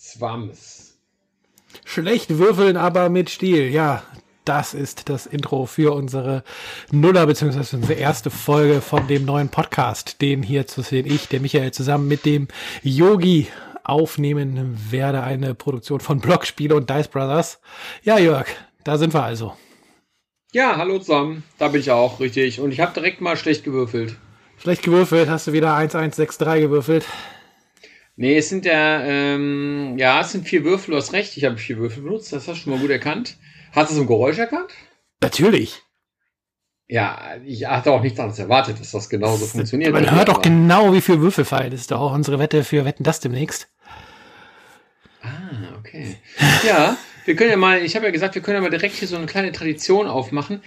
Swams. Schlecht würfeln, aber mit Stil. Ja, das ist das Intro für unsere Nuller, beziehungsweise unsere erste Folge von dem neuen Podcast, den hier zu sehen ich, der Michael, zusammen mit dem Yogi aufnehmen werde. Eine Produktion von Blockspiele und Dice Brothers. Ja, Jörg, da sind wir also. Ja, hallo zusammen. Da bin ich auch, richtig. Und ich habe direkt mal schlecht gewürfelt. Schlecht gewürfelt, hast du wieder 1163 gewürfelt? Nee, es sind ja, ähm, ja, es sind vier Würfel, du hast recht, ich habe vier Würfel benutzt, das hast du schon mal gut erkannt. Hast du so ein Geräusch erkannt? Natürlich. Ja, ich hatte auch nichts anderes erwartet, dass das genauso das funktioniert. Man hört doch genau, wie viel Würfel fallen. Das ist doch auch unsere Wette für Wetten das demnächst. Ah, okay. Ja, wir können ja mal, ich habe ja gesagt, wir können ja mal direkt hier so eine kleine Tradition aufmachen.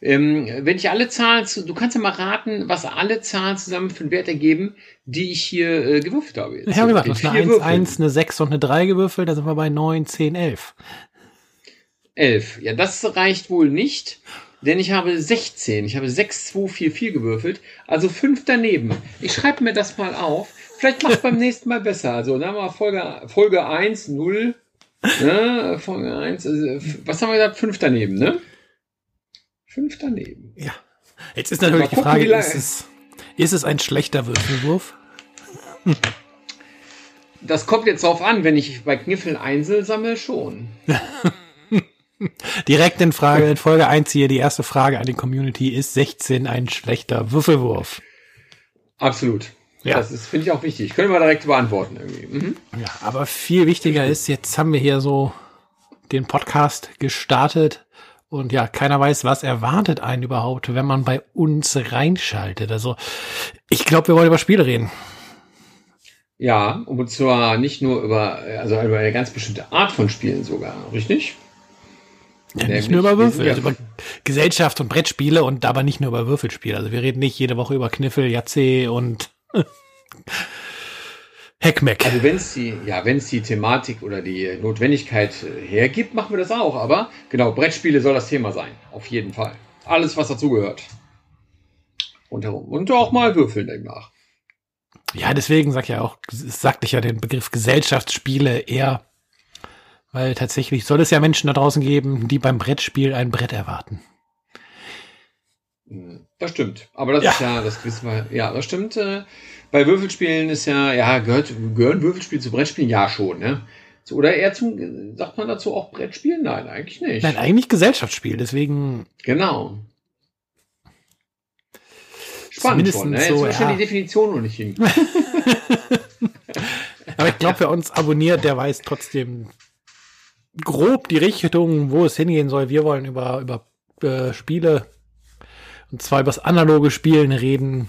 Ähm, wenn ich alle Zahlen, zu, du kannst ja mal raten, was alle Zahlen zusammen für einen Wert ergeben, die ich hier äh, gewürfelt habe. Jetzt. Ich habe gesagt, du hast eine 1, 1, eine 6 und eine 3 gewürfelt, da sind wir bei 9, 10, 11. 11. Ja, das reicht wohl nicht, denn ich habe 16. Ich habe 6, 2, 4, 4 gewürfelt, also 5 daneben. Ich schreibe mir das mal auf. Vielleicht macht beim nächsten Mal besser. Also, dann haben wir Folge, Folge 1, 0. Ne, Folge 1, also, was haben wir gesagt? 5 daneben, ne? 5 daneben. Ja. Jetzt ist natürlich gucken, die Frage, ist es, ist es ein schlechter Würfelwurf? Das kommt jetzt drauf an, wenn ich bei Kniffeln Einzel sammle, schon. Direkt in Frage, in Folge 1 hier, die erste Frage an die Community, ist 16 ein schlechter Würfelwurf? Absolut. Ja. Das finde ich auch wichtig. Können wir direkt beantworten irgendwie. Mhm. Ja, aber viel wichtiger ist, jetzt haben wir hier so den Podcast gestartet und ja, keiner weiß, was erwartet einen überhaupt, wenn man bei uns reinschaltet. Also, ich glaube, wir wollen über Spiele reden. Ja, und zwar nicht nur über, also über eine ganz bestimmte Art von Spielen sogar, richtig? Ja, nicht nur über Würfel, also über Gesellschaft und Brettspiele und aber nicht nur über Würfelspiele. Also wir reden nicht jede Woche über Kniffel, Jatze und Heckmeck. Also wenn es die, ja, wenn es die Thematik oder die Notwendigkeit hergibt, machen wir das auch. Aber genau, Brettspiele soll das Thema sein. Auf jeden Fall. Alles, was dazugehört. Rundherum. Und auch mal würfeln danach. Ja, deswegen sag ja auch, sagte ich ja den Begriff Gesellschaftsspiele eher weil tatsächlich soll es ja Menschen da draußen geben, die beim Brettspiel ein Brett erwarten. Hm, das stimmt. Aber das ja. ist ja, das wissen wir, ja, das stimmt. Äh, bei Würfelspielen ist ja, ja, gehört, gehören Würfelspiele zu Brettspielen? Ja, schon, ne? Oder eher zum, sagt man dazu auch Brettspielen? Nein, eigentlich nicht. Nein, eigentlich Gesellschaftsspiel, deswegen. Genau. Spannend schon, ne? Jetzt so, ja. die Definition noch nicht hin. Aber ich glaube, wer uns abonniert, der weiß trotzdem, grob die Richtung, wo es hingehen soll. Wir wollen über, über äh, Spiele und zwar über das analoge Spielen reden.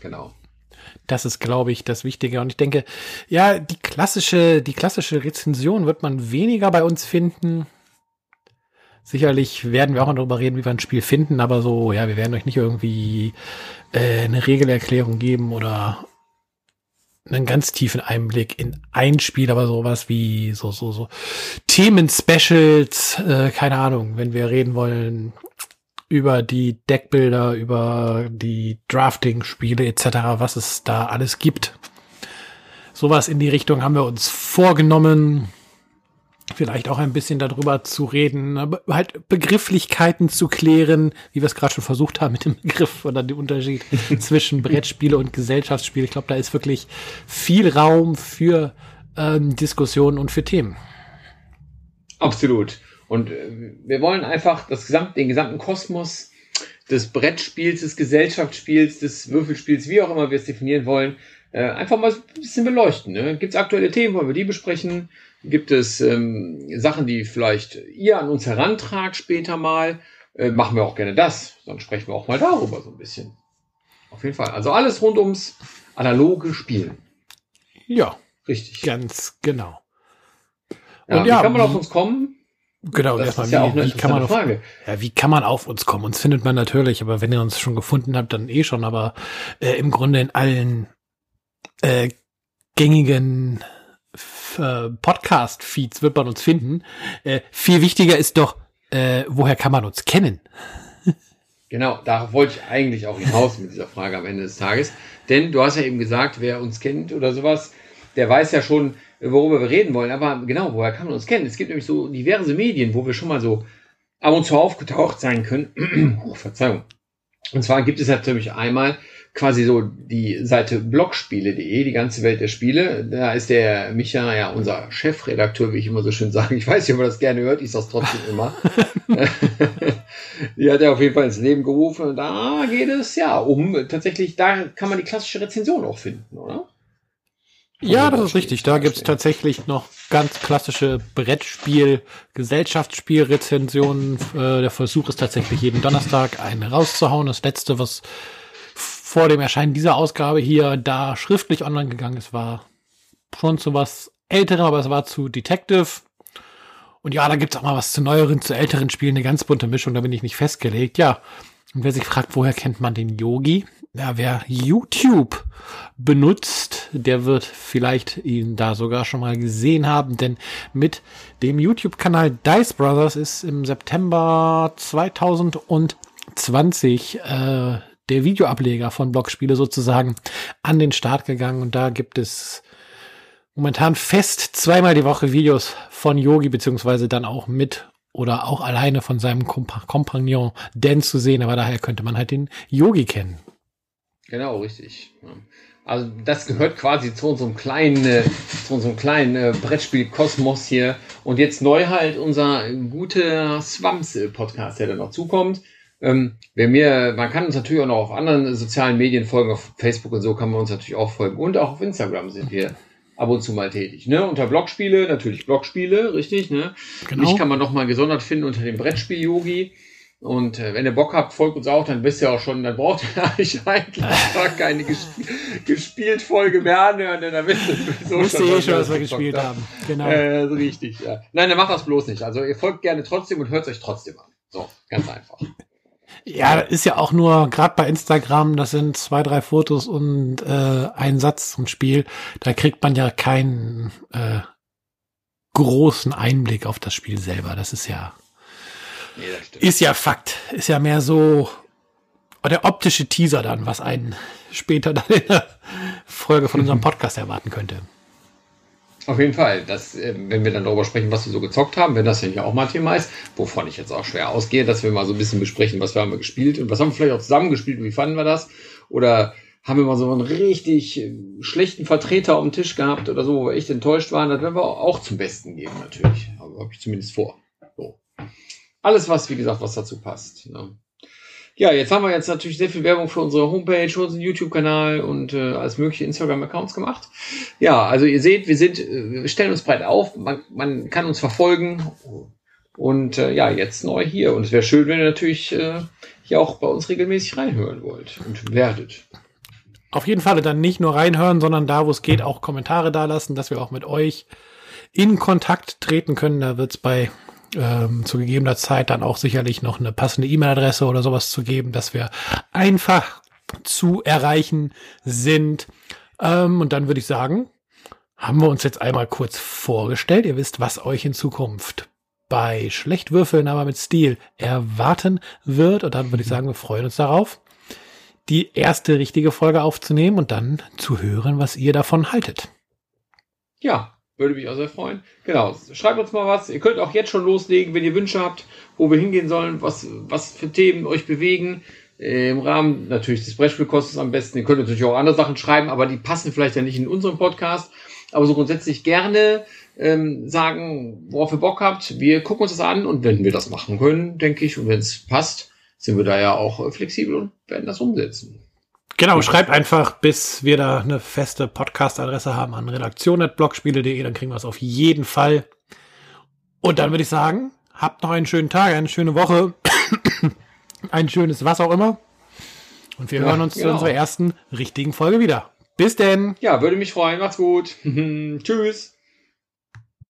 Genau. Das ist, glaube ich, das Wichtige. Und ich denke, ja, die klassische, die klassische Rezension wird man weniger bei uns finden. Sicherlich werden wir auch darüber reden, wie wir ein Spiel finden, aber so, ja, wir werden euch nicht irgendwie äh, eine Regelerklärung geben oder einen ganz tiefen Einblick in ein Spiel, aber sowas wie so, so, so Themen-Specials, äh, keine Ahnung, wenn wir reden wollen über die Deckbilder, über die Drafting-Spiele etc., was es da alles gibt. Sowas in die Richtung haben wir uns vorgenommen vielleicht auch ein bisschen darüber zu reden, aber halt Begrifflichkeiten zu klären, wie wir es gerade schon versucht haben mit dem Begriff oder dem Unterschied zwischen Brettspiele und Gesellschaftsspiele. Ich glaube, da ist wirklich viel Raum für ähm, Diskussionen und für Themen. Absolut. Und äh, wir wollen einfach das gesamt, den gesamten Kosmos des Brettspiels, des Gesellschaftsspiels, des Würfelspiels, wie auch immer wir es definieren wollen, äh, einfach mal ein bisschen beleuchten. Ne? Gibt es aktuelle Themen, wollen wir die besprechen? Gibt es ähm, Sachen, die vielleicht ihr an uns herantragt später mal? Äh, machen wir auch gerne das. Dann sprechen wir auch mal darüber so ein bisschen. Auf jeden Fall. Also alles rund ums analoge Spielen. Ja. Richtig. Ganz genau. Ja, Und ja, wie kann man auf uns kommen? Genau, das erstmal, ist ja wie, auch eine wie kann man auf, Frage. Ja, wie kann man auf uns kommen? Uns findet man natürlich, aber wenn ihr uns schon gefunden habt, dann eh schon, aber äh, im Grunde in allen äh, gängigen äh, Podcast-Feeds wird man uns finden. Äh, viel wichtiger ist doch, äh, woher kann man uns kennen? Genau, darauf wollte ich eigentlich auch hinaus mit dieser Frage am Ende des Tages. Denn du hast ja eben gesagt, wer uns kennt oder sowas, der weiß ja schon, worüber wir reden wollen. Aber genau, woher kann man uns kennen? Es gibt nämlich so diverse Medien, wo wir schon mal so ab und zu aufgetaucht sein können. oh, Verzeihung. Und zwar gibt es natürlich einmal quasi so die Seite blogspiele.de, die ganze Welt der Spiele. Da ist der Micha ja unser Chefredakteur, wie ich immer so schön sage. Ich weiß nicht, ob er das gerne hört, ich sage es trotzdem immer. die hat er auf jeden Fall ins Leben gerufen. Und da geht es ja um tatsächlich, da kann man die klassische Rezension auch finden, oder? Ja, das ist richtig. Da gibt's tatsächlich noch ganz klassische Brettspiel, Gesellschaftsspiel-Rezensionen. Äh, der Versuch ist tatsächlich jeden Donnerstag eine rauszuhauen. Das letzte, was vor dem Erscheinen dieser Ausgabe hier da schriftlich online gegangen ist, war schon zu was älterem, aber es war zu Detective. Und ja, da gibt's auch mal was zu neueren, zu älteren Spielen, eine ganz bunte Mischung, da bin ich nicht festgelegt. Ja, und wer sich fragt, woher kennt man den Yogi? Ja, wer YouTube benutzt, der wird vielleicht ihn da sogar schon mal gesehen haben, denn mit dem YouTube-Kanal Dice Brothers ist im September 2020 äh, der Videoableger von Blogspiele sozusagen an den Start gegangen und da gibt es momentan fest zweimal die Woche Videos von Yogi, beziehungsweise dann auch mit oder auch alleine von seinem Komp Kompagnon Dan zu sehen, aber daher könnte man halt den Yogi kennen. Genau, richtig. Also das gehört quasi zu unserem kleinen, äh, zu unserem kleinen äh, Brettspiel-Kosmos hier. Und jetzt neu halt unser guter Swams-Podcast, der dann noch zukommt. Ähm, wer mir, man kann uns natürlich auch noch auf anderen sozialen Medien folgen, auf Facebook und so kann man uns natürlich auch folgen. Und auch auf Instagram sind wir ab und zu mal tätig. Ne? Unter Blogspiele, natürlich Blogspiele, richtig. Ne? Genau. Mich kann man noch mal gesondert finden unter dem Brettspiel-Yogi. Und äh, wenn ihr Bock habt, folgt uns auch, dann wisst ihr auch schon, dann braucht ihr eigentlich gar keine gesp gespielt Folge mehr anhören, denn dann wisst ihr so Wisst schon, eh schon, was wir gespielt haben. Genau. Äh, richtig, ja. Nein, dann macht das bloß nicht. Also ihr folgt gerne trotzdem und hört euch trotzdem an. So, ganz einfach. Ja, ist ja auch nur, gerade bei Instagram, das sind zwei, drei Fotos und äh, ein Satz zum Spiel. Da kriegt man ja keinen äh, großen Einblick auf das Spiel selber. Das ist ja Nee, ist ja Fakt. Ist ja mehr so der optische Teaser dann, was einen später dann in der Folge von unserem Podcast erwarten könnte. Auf jeden Fall, dass, äh, wenn wir dann darüber sprechen, was wir so gezockt haben, wenn das ja auch mal Thema ist, wovon ich jetzt auch schwer ausgehe, dass wir mal so ein bisschen besprechen, was wir haben wir gespielt und was haben wir vielleicht auch zusammen gespielt und wie fanden wir das? Oder haben wir mal so einen richtig äh, schlechten Vertreter auf dem Tisch gehabt oder so, wo wir echt enttäuscht waren, das werden wir auch zum Besten geben, natürlich. Aber habe ich zumindest vor. So. Alles, was, wie gesagt, was dazu passt. Ne? Ja, jetzt haben wir jetzt natürlich sehr viel Werbung für unsere Homepage, unseren YouTube-Kanal und äh, alles mögliche Instagram-Accounts gemacht. Ja, also ihr seht, wir sind, äh, wir stellen uns breit auf, man, man kann uns verfolgen und äh, ja, jetzt neu hier. Und es wäre schön, wenn ihr natürlich äh, hier auch bei uns regelmäßig reinhören wollt und werdet. Auf jeden Fall dann nicht nur reinhören, sondern da, wo es geht, auch Kommentare dalassen, dass wir auch mit euch in Kontakt treten können. Da wird es bei ähm, zu gegebener Zeit dann auch sicherlich noch eine passende E-Mail-Adresse oder sowas zu geben, dass wir einfach zu erreichen sind. Ähm, und dann würde ich sagen, haben wir uns jetzt einmal kurz vorgestellt. Ihr wisst, was euch in Zukunft bei Schlechtwürfeln, aber mit Stil erwarten wird. Und dann würde ich sagen, wir freuen uns darauf, die erste richtige Folge aufzunehmen und dann zu hören, was ihr davon haltet. Ja, würde mich auch sehr freuen. Genau, schreibt uns mal was. Ihr könnt auch jetzt schon loslegen, wenn ihr Wünsche habt, wo wir hingehen sollen, was, was für Themen euch bewegen. Äh, Im Rahmen natürlich des Brettspielkostes am besten. Ihr könnt natürlich auch andere Sachen schreiben, aber die passen vielleicht ja nicht in unserem Podcast. Aber so grundsätzlich gerne ähm, sagen, worauf ihr Bock habt. Wir gucken uns das an und wenn wir das machen können, denke ich, und wenn es passt, sind wir da ja auch flexibel und werden das umsetzen. Genau, schreibt einfach, bis wir da eine feste Podcast-Adresse haben an redaktion.blogspiele.de, dann kriegen wir es auf jeden Fall. Und dann würde ich sagen, habt noch einen schönen Tag, eine schöne Woche, ein schönes was auch immer. Und wir ja, hören uns genau. zu unserer ersten richtigen Folge wieder. Bis denn. Ja, würde mich freuen. Macht's gut. Tschüss.